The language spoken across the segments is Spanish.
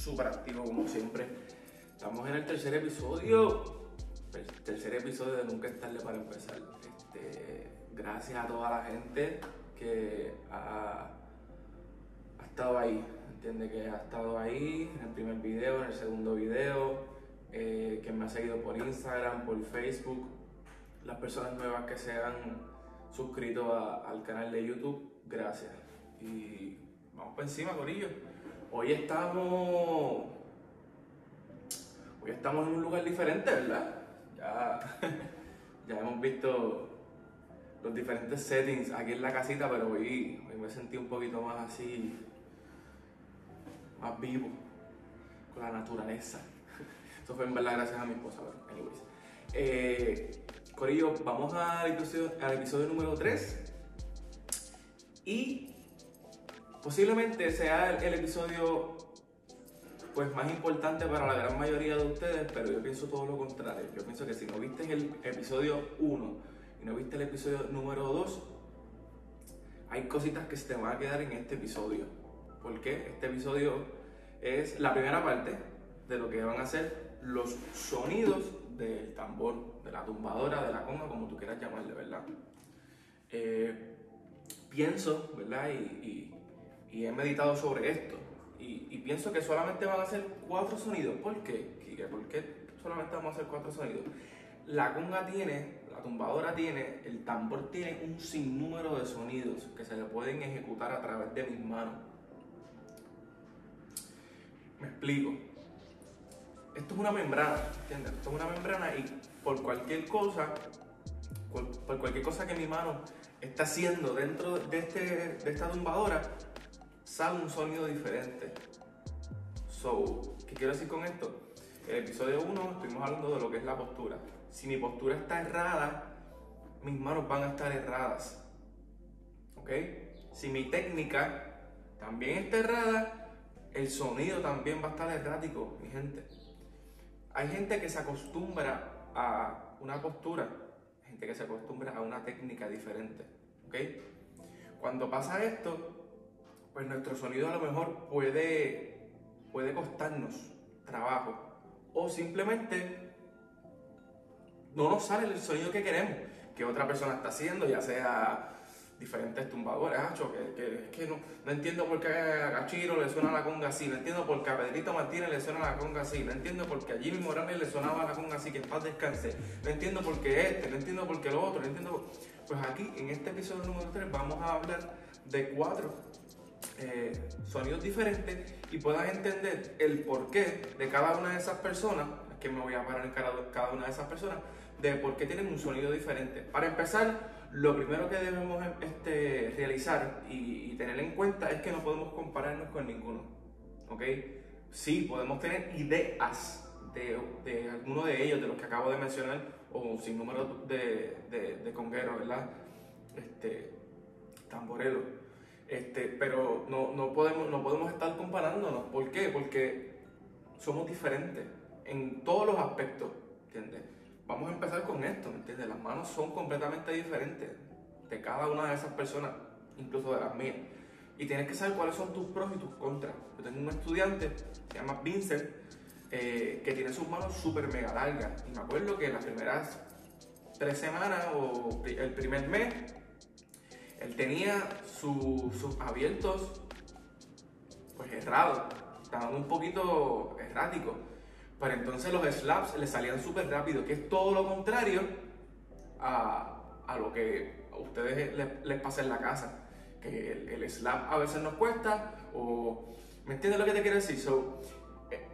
súper activo como siempre. Estamos en el tercer episodio, el tercer episodio de Nunca es tarde para empezar. Este, gracias a toda la gente que ha, estado ahí, entiende que ha estado ahí en el primer video, en el segundo video, eh, que me ha seguido por Instagram, por Facebook, las personas nuevas que se han suscrito al canal de YouTube, gracias. Y vamos por encima, Corillo. Hoy estamos. Hoy estamos en un lugar diferente, ¿verdad? Ya, ya hemos visto los diferentes settings aquí en la casita, pero hoy, hoy me sentí un poquito más así, más vivo, con la naturaleza. Eso fue en verdad gracias a mi esposa, pero anyways. Eh, Corillo, vamos al episodio, al episodio número 3 y posiblemente sea el, episodio pues más importante para la gran mayoría de ustedes, pero yo pienso todo lo contrario. Yo pienso que si no viste el episodio 1 y no viste el episodio número 2, hay cositas que se te van a quedar en este episodio. ¿Por qué? Este episodio es la primera parte de lo que van a ser los sonidos del tambor, de la tumbadora, de la conga, como tú quieras llamarle, ¿verdad? Eh, pienso, ¿verdad? Y- y he meditado sobre esto. Y, pienso que solamente van a ser cuatro sonidos. ¿Por qué? ¿Por qué solamente vamos a hacer cuatro sonidos? La conga tiene, la tumbadora tiene, el tambor tiene un sinnúmero de sonidos que se le pueden ejecutar a través de mis manos. Me explico. Esto es una membrana, ¿entiendes? Esto es una membrana y por cualquier cosa, por cualquier cosa que mi mano está haciendo dentro de, este, de esta tumbadora, sale un sonido diferente. So, ¿qué quiero decir con esto? En el episodio 1 estuvimos hablando de lo que es la postura. Si mi postura está errada, mis manos van a estar erradas. ¿Ok? Si mi técnica también está errada, el sonido también va a estar errático, mi gente. Hay gente que se acostumbra a una postura, gente que se acostumbra a una técnica diferente. ¿Ok? Cuando pasa esto, pues nuestro sonido a lo mejor puede, puede costarnos trabajo. O simplemente no nos sale el sonido que queremos, que otra persona está haciendo, ya sea diferentes tumbadores, acho, que, que, que no, no entiendo por qué a Cachiro le suena la conga así, no entiendo por qué a Pedrito Martínez le suena la conga así, no entiendo por qué a Jimmy Morales le sonaba la conga así, que en paz descanse, no entiendo por qué este, no entiendo por qué lo otro, no entiendo por- Pues aquí, en este episodio número 3, vamos a hablar de cuatro eh, sonidos diferentes y puedas entender el porqué de cada una de esas personas, que me voy a parar en cada, una de esas personas, de por qué tienen un sonido diferente. Para empezar, lo primero que debemos este, realizar y, y tener en cuenta es que no podemos compararnos con ninguno. ¿Ok? Sí, podemos tener ideas de, de alguno de ellos, de los que acabo de mencionar, o un sinnúmero de, de, de congueros, ¿verdad? Este, tamboreros. Este, pero no, no, podemos, no podemos estar comparándonos. ¿Por qué? Porque somos diferentes en todos los aspectos, ¿entiendes? Vamos a empezar con esto, ¿me entiendes? Las manos son completamente diferentes de cada una de esas personas, incluso de las mías. Y tienes que saber cuáles son tus pros y tus contras. Yo tengo un estudiante, se llama Vincent, eh, que tiene sus manos súper mega largas. Y me acuerdo que las primeras tres semanas o el primer mes, él tenía su- sus abiertos pues errados, estaban un poquito erráticos. Pero entonces los slaps le salían súper rápido, que es todo lo contrario a, a lo que a ustedes les, pasa en la casa. Que el, el slap a veces nos cuesta, o. ¿Me entiendes lo que te quiero decir? So, eh,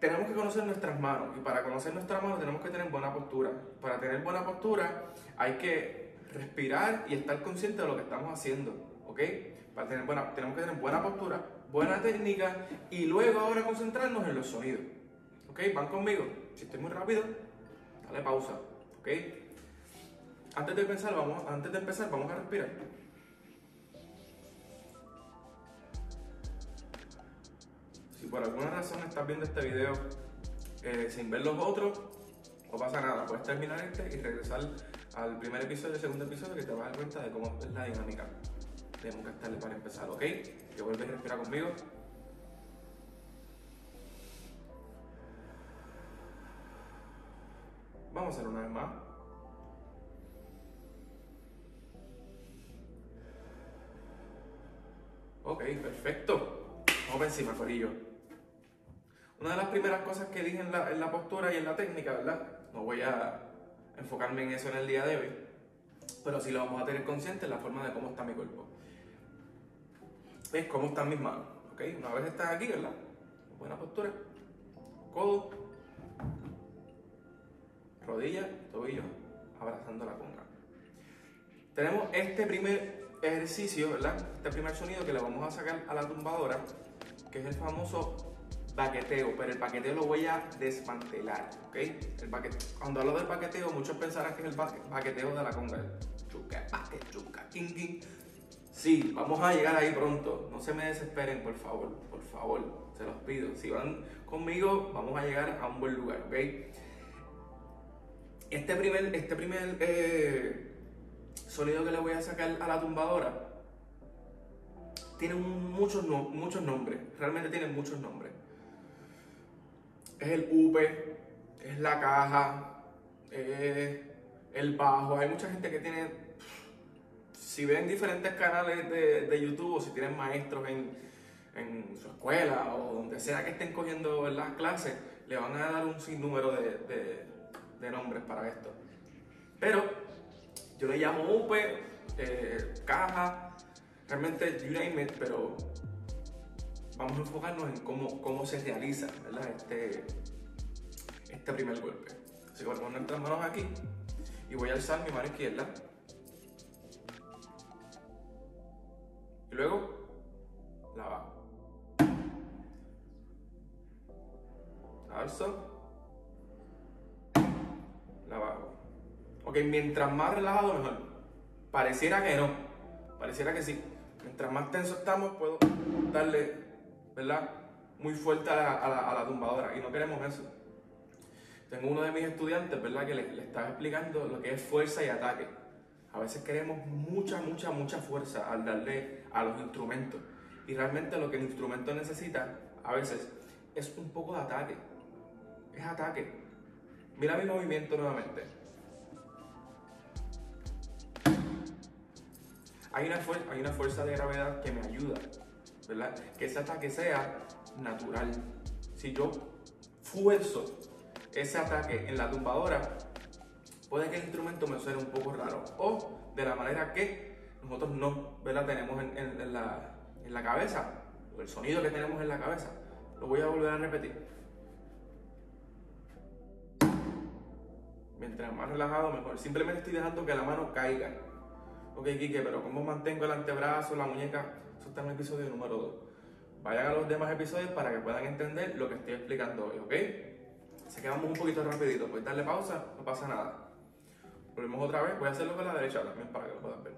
tenemos que conocer nuestras manos, y para conocer nuestras manos tenemos que tener buena postura. Para tener buena postura hay que respirar y estar consciente de lo que estamos haciendo, ¿ok? Para tener buena, tenemos que tener buena postura, buena técnica y luego ahora concentrarnos en los sonidos. ¿Ok? ¿Van conmigo? Si estoy muy rápido, dale pausa. ¿Ok? Antes de empezar, vamos, antes de empezar, vamos a respirar. Si por alguna razón estás viendo este video eh, sin ver los otros, no pasa nada. Puedes terminar este y regresar al primer episodio y segundo episodio que te vas a dar cuenta de cómo es la dinámica. Tenemos que estarle para empezar, ¿ok? Que vuelves a respirar conmigo. Vamos a hacer una vez más. Ok, perfecto. Vamos para encima, Corillo. Una de las primeras cosas que dije en la, en la postura y en la técnica, ¿verdad? No voy a enfocarme en eso en el día de hoy, pero sí lo vamos a tener consciente en la forma de cómo está mi cuerpo. Es cómo están mis manos, ¿ok? Una vez estás aquí, ¿verdad? Buena postura. Codo, rodilla, tobillo, abrazando la conga. Tenemos este primer ejercicio, ¿verdad? Este primer sonido que le vamos a sacar a la tumbadora, que es el famoso paqueteo, pero el paqueteo lo voy a desmantelar, ¿ok? El Cuando hablo del paqueteo, muchos pensarán que es el paqueteo de la conga. Chuca, paque, chuca, king, king. Sí, vamos a llegar ahí pronto. No se me desesperen, por favor, por favor, se los pido. Si van conmigo, vamos a llegar a un buen lugar, ¿ok? Este primer, este primer eh, sonido que le voy a sacar a la tumbadora tiene muchos, muchos nombres, realmente tiene muchos nombres es el UPE, es la caja, es el bajo. Hay mucha gente que tiene, si ven diferentes canales de, YouTube o si tienen maestros en, su escuela o donde sea que estén cogiendo las clases, le van a dar un sinnúmero de, nombres para esto. Pero yo le llamo UPE, eh, caja, realmente you name it, pero vamos a enfocarnos en cómo, cómo se realiza Este, este primer golpe. Así que voy a poner las manos aquí y voy a alzar mi mano izquierda. Y luego la bajo. La alzo. La bajo. Ok, mientras más relajado mejor. Pareciera que no. Pareciera que sí. Mientras más tenso estamos, puedo darle ¿verdad? Muy fuerte a la, tumbadora y no queremos eso. Tengo uno de mis estudiantes, ¿verdad? Que le, estaba explicando lo que es fuerza y ataque. A veces queremos mucha, mucha, mucha fuerza al darle a los instrumentos. Y realmente lo que el instrumento necesita, a veces, es un poco de ataque. Es ataque. Mira mi movimiento nuevamente. Hay una, hay una fuerza de gravedad que me ayuda que ese ataque sea natural. Si yo fuerzo ese ataque en la tumbadora, puede que el instrumento me suene un poco raro. O de la manera que nosotros no tenemos en, la, en la cabeza, el sonido que tenemos en la cabeza. Lo voy a volver a repetir. Mientras más relajado, mejor. Simplemente estoy dejando que la mano caiga. Ok, Kike, pero ¿cómo mantengo el antebrazo, la muñeca? Está en el episodio número 2. Vayan a los demás episodios para que puedan entender lo que estoy explicando hoy, ¿ok? Se quedamos un poquito rapidito, pues darle pausa, no pasa nada. Volvemos otra vez, voy a hacerlo con la derecha también para que lo puedan ver.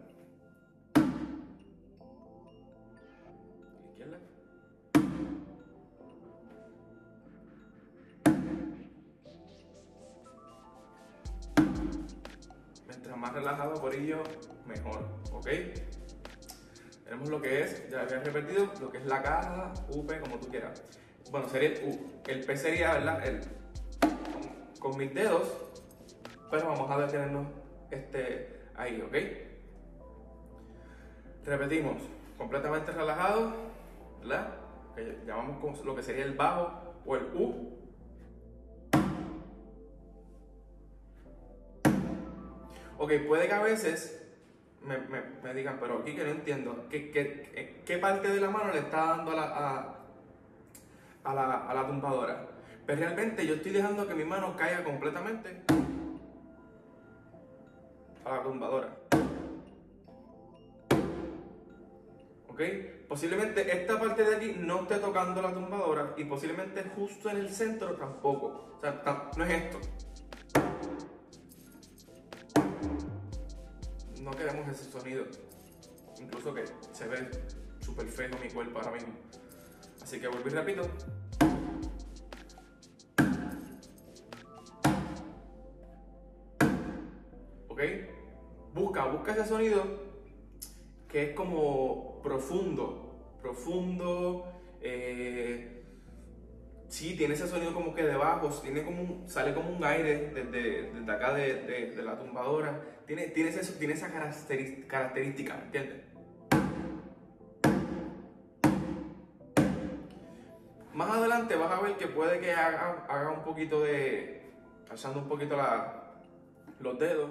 Izquierda. Mientras más relajado por ello, mejor, ¿ok? Tenemos lo que es, ya había repetido, lo que es la caja, UP, como tú quieras. Bueno, sería el U. El P sería, ¿verdad? El, con, mis dedos, pero vamos a detenernos este, ahí, ¿ok? Repetimos, completamente relajado, ¿verdad? Llamamos lo que sería el bajo o el U. Ok, puede que a veces me, digan, pero aquí que no entiendo, ¿qué, qué, qué parte de la mano le está dando a la, a, la, a la tumbadora? Pero realmente yo estoy dejando que mi mano caiga completamente a la tumbadora. ¿Ok? Posiblemente esta parte de aquí no esté tocando la tumbadora y posiblemente justo en el centro tampoco. O sea, no es esto. No queremos ese sonido. Incluso que se ve súper feo mi cuerpo ahora mismo. Así que vuelvo y repito. ¿Ok? Busca, busca ese sonido que es como profundo, profundo, eh, sí, tiene ese sonido como que de bajos, tiene como un, sale como un aire desde, desde acá de, de, de, la tumbadora, tiene, tiene, ese, tiene esa característica, ¿me entiendes? Más adelante vas a ver que puede que haga, haga un poquito de, alzando un poquito la, los dedos,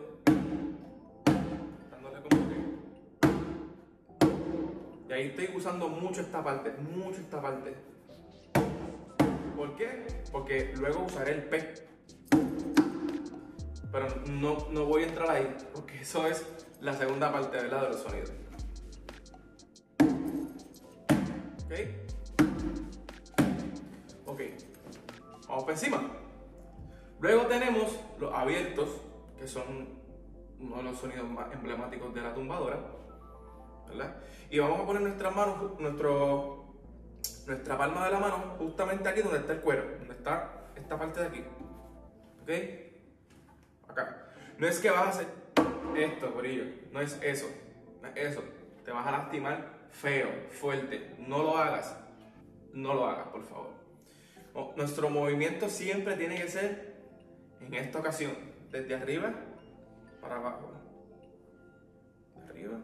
dándole como que... Y ahí estoy usando mucho esta parte, mucho esta parte. ¿Por qué? Porque luego usaré el P. Pero no, no voy a entrar ahí, porque eso es la segunda parte ¿verdad? de los sonidos. ¿Ok? Ok. Vamos por encima. Luego tenemos los abiertos, que son uno de los sonidos más emblemáticos de la tumbadora. ¿verdad? Y vamos a poner nuestras manos, nuestro nuestra palma de la mano justamente aquí donde está el cuero, donde está esta parte de aquí. ¿Ok? Acá. No es que vas a hacer esto, por ello. No es eso. No es eso. Te vas a lastimar feo, fuerte. No lo hagas. No lo hagas, por favor. Nuestro movimiento siempre tiene que ser, en esta ocasión, desde arriba para abajo. Arriba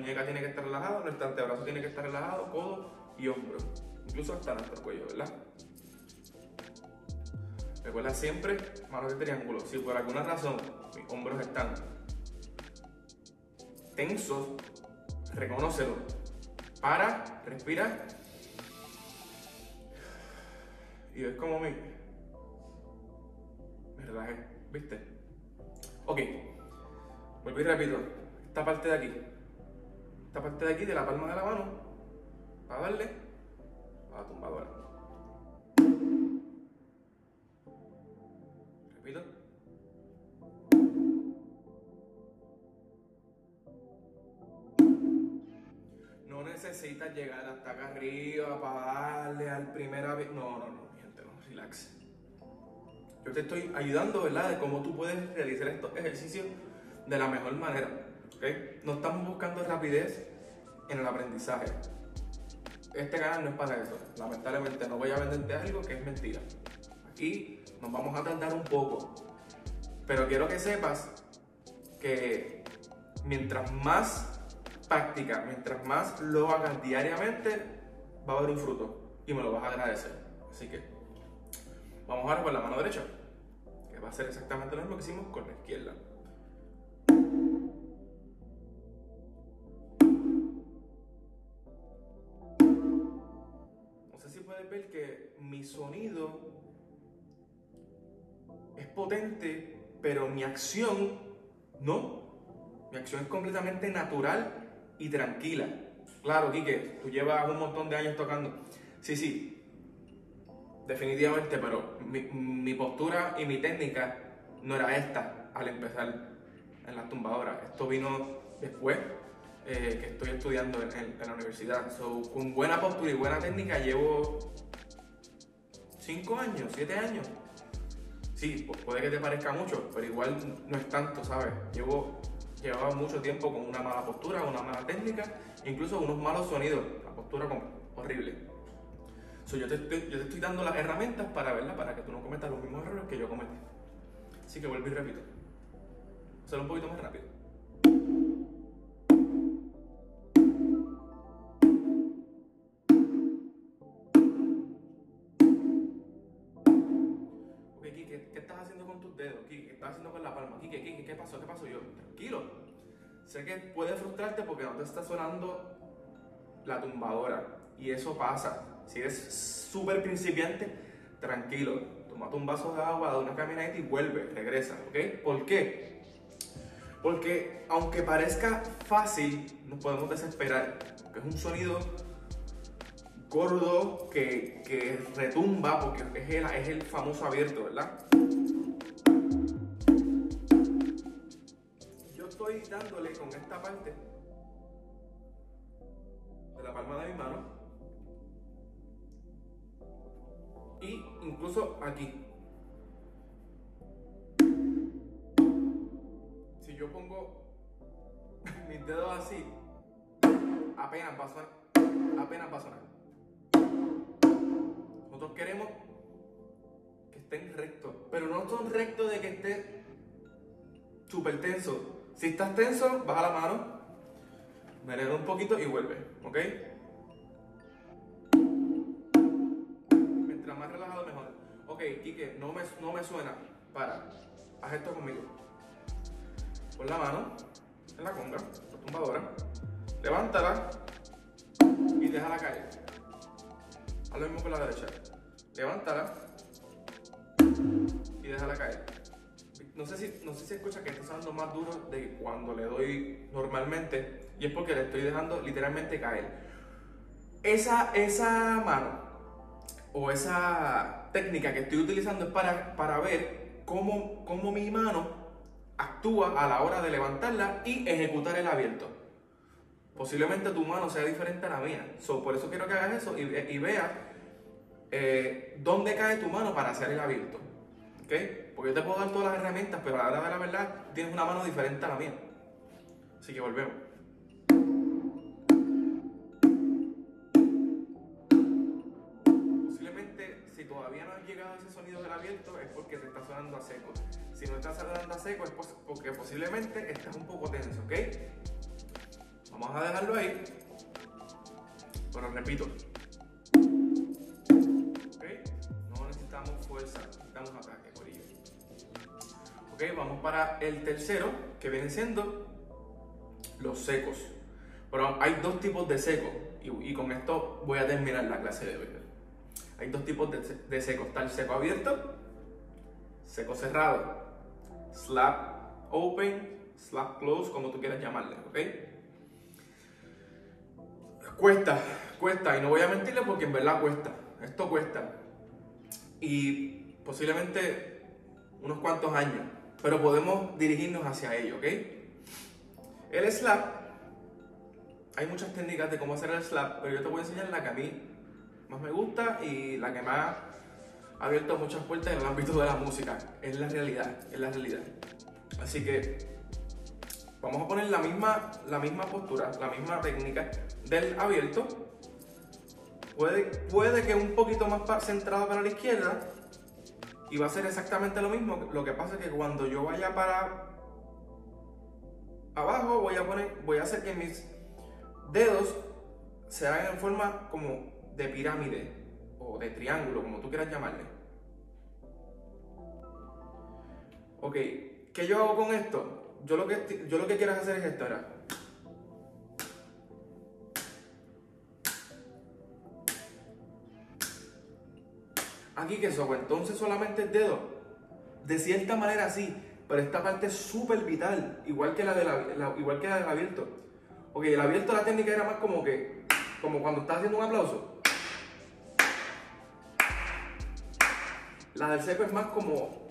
muñeca tiene que estar relajada, nuestro antebrazo tiene que estar relajado, codo y hombro. Incluso hasta nuestro cuello, ¿verdad? Recuerda siempre manos de triángulo. Si por alguna razón mis hombros están tensos, reconócelo. Para, respira. Y ves como me, me relajé, ¿viste? Ok, vuelvo y repito. Esta parte de aquí esta parte de aquí de la palma de la mano para darle a la tumbadora. Repito. No necesitas llegar hasta acá arriba para darle al primer vez. No, no, no, gente, no, relax. Yo te estoy ayudando, ¿verdad? De cómo tú puedes realizar estos ejercicios de la mejor manera. No estamos buscando rapidez en el aprendizaje. Este canal no es para eso. Lamentablemente no voy a venderte algo que es mentira. Aquí nos vamos a tardar un poco. Pero quiero que sepas que mientras más práctica, mientras más lo hagas diariamente, va a haber un fruto y me lo vas a agradecer. Así que vamos ahora con la mano derecha, que va a ser exactamente lo mismo que hicimos con la izquierda. Ver que mi sonido es potente, pero mi acción no. Mi acción es completamente natural y tranquila. Claro, Quique, tú llevas un montón de años tocando. Sí, sí, definitivamente, pero mi, postura y mi técnica no era esta al empezar en la tumbadora. Esto vino después eh, que estoy estudiando en, la universidad. con buena postura y buena técnica llevo 5 años, 7 años. Sí, puede que te parezca mucho, pero igual no es tanto, ¿sabes? Llevo, llevaba mucho tiempo con una mala postura, una mala técnica, incluso unos malos sonidos, la postura horrible. yo, te estoy, yo te estoy dando las herramientas para verla, para que tú no cometas los mismos errores que yo cometí. Así que vuelvo y repito. Hacerlo un poquito más rápido. ¿Qué, pasó? ¿Qué pasó? Yo, tranquilo. Sé que puede frustrarte porque no te está sonando la tumbadora. Y eso pasa. Si eres súper principiante, tranquilo. Tómate un vaso de agua, da una caminadita y vuelve, regresa, ¿ok? ¿Por qué? Porque aunque parezca fácil, nos podemos desesperar. Porque es un sonido gordo que, retumba, porque es el famoso abierto, ¿verdad? Dándole con esta parte de la palma de mi mano y incluso aquí. Si yo pongo mis dedos así, apenas va a sonar, apenas va a sonar. Nosotros queremos que estén rectos, pero no son rectos de que esté súper tenso. Si estás tenso, baja la mano, menea un poquito y vuelve, ¿ok? Mientras más relajado, mejor. Ok, Kike, no me, no me suena. Para, haz esto conmigo. Pon la mano en la conga, la tumbadora, levántala y déjala caer. Haz lo mismo con la derecha. Levántala y déjala caer. No sé si, no sé si escucha que está sonando más duro de cuando le doy normalmente y es porque le estoy dejando literalmente caer. Esa, esa mano o esa técnica que estoy utilizando es para, para ver cómo, cómo mi mano actúa a la hora de levantarla y ejecutar el abierto. Posiblemente tu mano sea diferente a la mía. por eso quiero que hagas eso y, y veas eh, dónde cae tu mano para hacer el abierto. Porque yo te puedo dar todas las herramientas, pero a la hora de la verdad tienes una mano diferente a la mía. Así que volvemos. Posiblemente si todavía no has llegado a ese sonido del abierto es porque te está sonando a seco. Si no estás sonando a seco es porque posiblemente estás un poco tenso, ¿ok? Vamos a dejarlo ahí. Pero repito. No necesitamos fuerza, necesitamos ataque. Vamos para el tercero, que viene siendo los secos. Pero hay dos tipos de secos, y, con esto voy a terminar la clase de hoy. Hay dos tipos de, de secos, está el seco abierto, seco cerrado, slap open, slap close, como tú quieras llamarle, ¿ok? Cuesta, cuesta, y no voy a mentirle porque en verdad cuesta, esto cuesta. Y posiblemente unos cuantos años, pero podemos dirigirnos hacia ello, ¿ok? El slap, hay muchas técnicas de cómo hacer el slap, pero yo te voy a enseñar la que a mí más me gusta y la que más ha abierto muchas puertas en el ámbito de la música. Es la realidad, es la realidad. Así que vamos a poner la misma, la misma postura, la misma técnica del abierto. Puede, puede que un poquito más centrado para la izquierda y va a ser exactamente lo mismo. Lo que pasa es que cuando yo vaya para abajo voy a poner, voy a hacer que mis dedos se hagan en forma como de pirámide o de triángulo, como tú quieras llamarle. Ok, ¿qué yo hago con esto? Yo lo que, yo lo que quiero hacer es esto, ahora. Aquí que soy, entonces solamente el dedo. De cierta manera sí, pero esta parte es súper vital, igual que la, de la, igual que la del abierto. Ok, el abierto la técnica era más como que, como cuando estás haciendo un aplauso. La del seco es más como.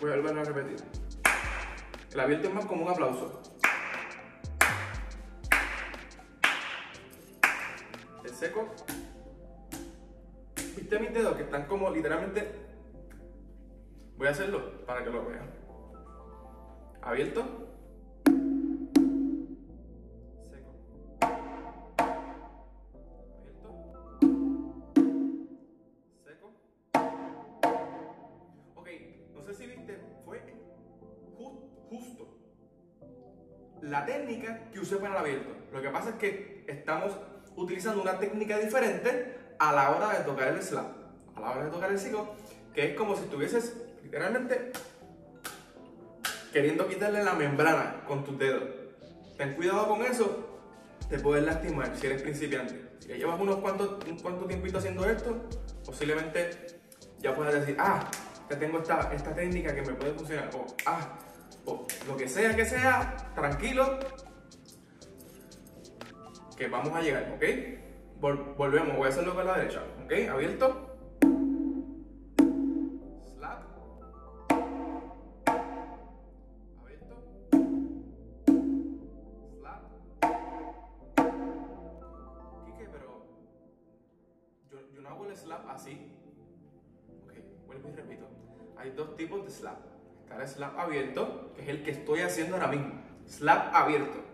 Voy a volver a repetir. El abierto es más como un aplauso. Seco. ¿Viste mis dedos que están como literalmente? Voy a hacerlo para que lo vean. Abierto. la técnica que usé para el abierto. Lo que pasa es que estamos utilizando una técnica diferente a la hora de tocar el slap, a la hora de tocar el sigo, que es como si estuvieses literalmente queriendo quitarle la membrana con tus dedos. Ten cuidado con eso, te puedes lastimar si eres principiante. Si llevas unos cuantos, un tiempito haciendo esto, posiblemente ya puedas decir, ah, ya tengo esta, esta técnica que me puede funcionar, o ah, o lo que sea que sea, tranquilo, que vamos a llegar, ¿ok? volvemos, voy a hacerlo con la derecha, ¿ok? Abierto. Slap. Abierto. Slap. qué? pero yo, yo no hago el slap así. Ok, vuelvo y repito. Hay dos tipos de slap Está el slap abierto, que es el que estoy haciendo ahora mismo. Slap abierto.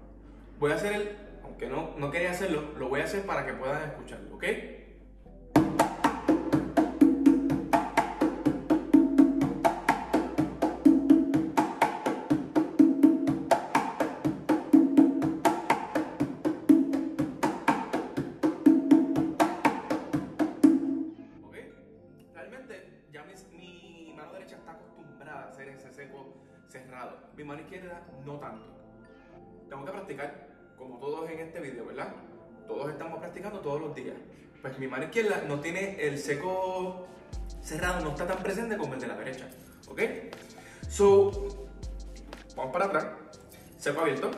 Voy a hacer el, aunque no, no quería hacerlo, lo voy a hacer para que puedan escucharlo, ¿ok? Izquierda no tiene el seco cerrado, no está tan presente como el de la derecha. ¿Ok? So, vamos para atrás. Seco abierto.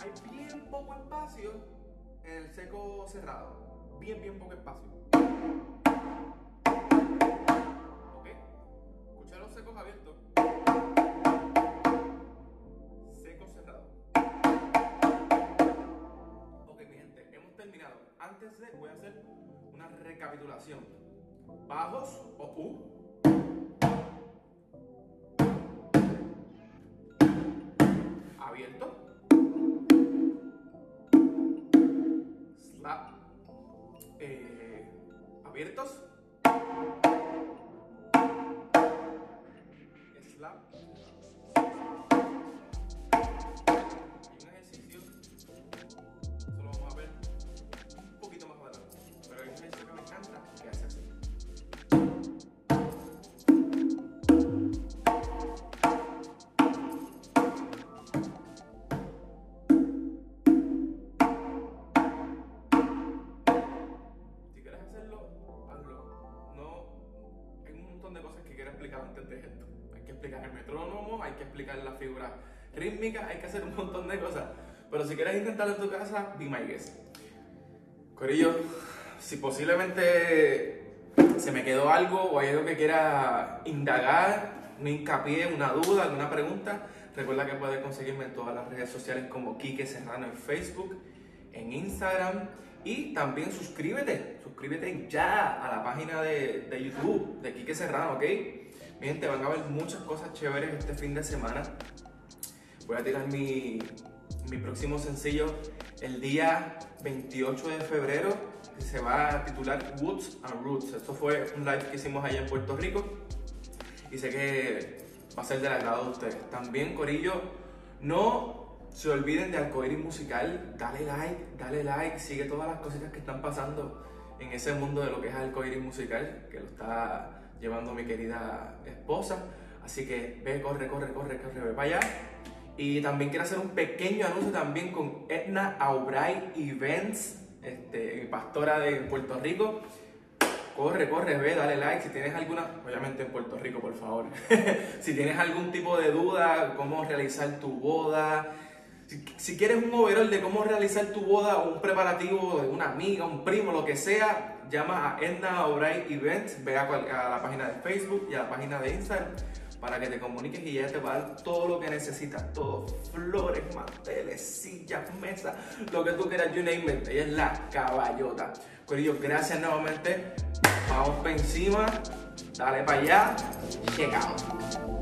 Hay bien poco espacio en el seco cerrado. Bien, bien poco espacio. ¿Ok? Escucha los secos abiertos. Antes de, voy a hacer una recapitulación. Bajos o U. Abierto. Slap. Eh, abiertos. Slap. Si quieres intentarlo en tu casa, be my guest. Corillo, si posiblemente se me quedó algo o hay algo que quiera indagar, un hincapié, una duda, alguna pregunta, recuerda que puedes conseguirme en todas las redes sociales como Quique Serrano en Facebook, en Instagram y también suscríbete, suscríbete ya a la página de, de YouTube de Quique Serrano, ¿ok? Mi gente, van a ver muchas cosas chéveres este fin de semana. Voy a tirar mi, mi próximo sencillo el día 28 de febrero, se va a titular Woods and Roots. Esto fue un live que hicimos allá en Puerto Rico y sé que va a ser del agrado de ustedes. También, Corillo, no se olviden de Arcoiris Musical, dale like, dale like, sigue todas las cositas que están pasando en ese mundo de lo que es Arcoiris Musical, que lo está llevando mi querida esposa. Así que ve, corre, corre, corre, corre, ve para allá. Y también quiero hacer un pequeño anuncio también con Edna Aubray Events, este, pastora de Puerto Rico. Corre, corre, ve, dale like. Si tienes alguna, obviamente en Puerto Rico, por favor. si tienes algún tipo de duda, cómo realizar tu boda. Si, si quieres un overall de cómo realizar tu boda o un preparativo de una amiga, un primo, lo que sea, llama a Edna O'Brien Events, ve a, a la página de Facebook y a la página de Instagram para que te comuniques y ella te va a dar todo lo que necesitas, todo, flores, manteles, sillas, mesas, lo que tú quieras, you name it, ella es la caballota. Corillo, gracias nuevamente, vamos para encima, dale para allá, out.